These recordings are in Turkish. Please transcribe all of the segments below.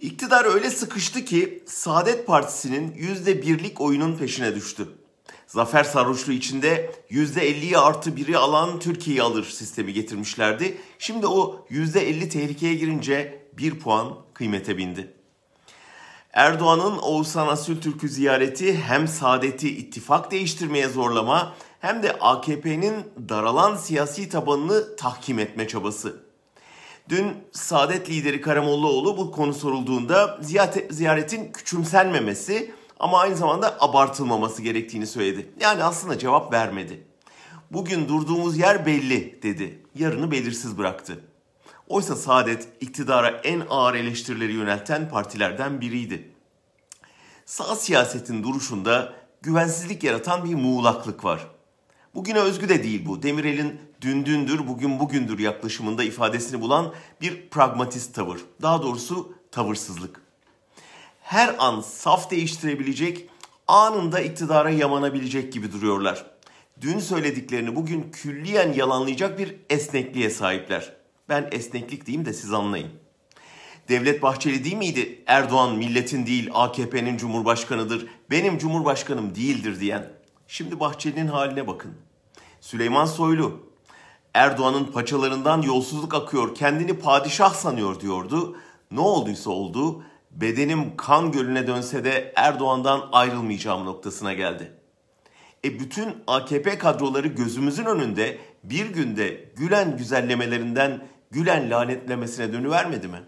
İktidar öyle sıkıştı ki Saadet Partisi'nin yüzde birlik oyunun peşine düştü. Zafer sarhoşluğu içinde yüzde 50'yi artı biri alan Türkiye'yi alır sistemi getirmişlerdi. Şimdi o yüzde 50 tehlikeye girince bir puan kıymete bindi. Erdoğan'ın Oğuzhan Asültürk'ü ziyareti hem Saadet'i ittifak değiştirmeye zorlama hem de AKP'nin daralan siyasi tabanını tahkim etme çabası. Dün Saadet lideri Karamollaoğlu bu konu sorulduğunda ziyaretin küçümsenmemesi ama aynı zamanda abartılmaması gerektiğini söyledi. Yani aslında cevap vermedi. Bugün durduğumuz yer belli dedi. Yarını belirsiz bıraktı. Oysa Saadet iktidara en ağır eleştirileri yönelten partilerden biriydi. Sağ siyasetin duruşunda güvensizlik yaratan bir muğlaklık var. Bugüne özgü de değil bu. Demirel'in dün dündür, bugün bugündür yaklaşımında ifadesini bulan bir pragmatist tavır. Daha doğrusu tavırsızlık. Her an saf değiştirebilecek, anında iktidara yamanabilecek gibi duruyorlar. Dün söylediklerini bugün külliyen yalanlayacak bir esnekliğe sahipler. Ben esneklik diyeyim de siz anlayın. Devlet Bahçeli değil miydi Erdoğan milletin değil AKP'nin cumhurbaşkanıdır, benim cumhurbaşkanım değildir diyen? Şimdi Bahçeli'nin haline bakın. Süleyman Soylu, Erdoğan'ın paçalarından yolsuzluk akıyor, kendini padişah sanıyor diyordu. Ne olduysa oldu, bedenim kan gölüne dönse de Erdoğan'dan ayrılmayacağım noktasına geldi. E bütün AKP kadroları gözümüzün önünde bir günde Gülen güzellemelerinden Gülen lanetlemesine dönüvermedi mi?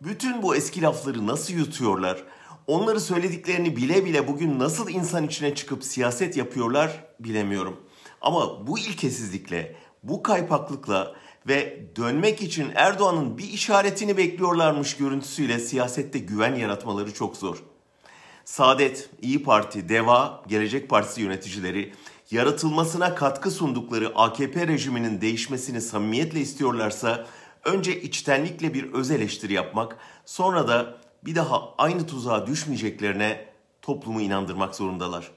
Bütün bu eski lafları nasıl yutuyorlar? Onları söylediklerini bile bile bugün nasıl insan içine çıkıp siyaset yapıyorlar bilemiyorum. Ama bu ilkesizlikle, bu kaypaklıkla ve dönmek için Erdoğan'ın bir işaretini bekliyorlarmış görüntüsüyle siyasette güven yaratmaları çok zor. Saadet, İyi Parti, Deva, Gelecek Partisi yöneticileri yaratılmasına katkı sundukları AKP rejiminin değişmesini samimiyetle istiyorlarsa önce içtenlikle bir öz eleştiri yapmak, sonra da bir daha aynı tuzağa düşmeyeceklerine toplumu inandırmak zorundalar.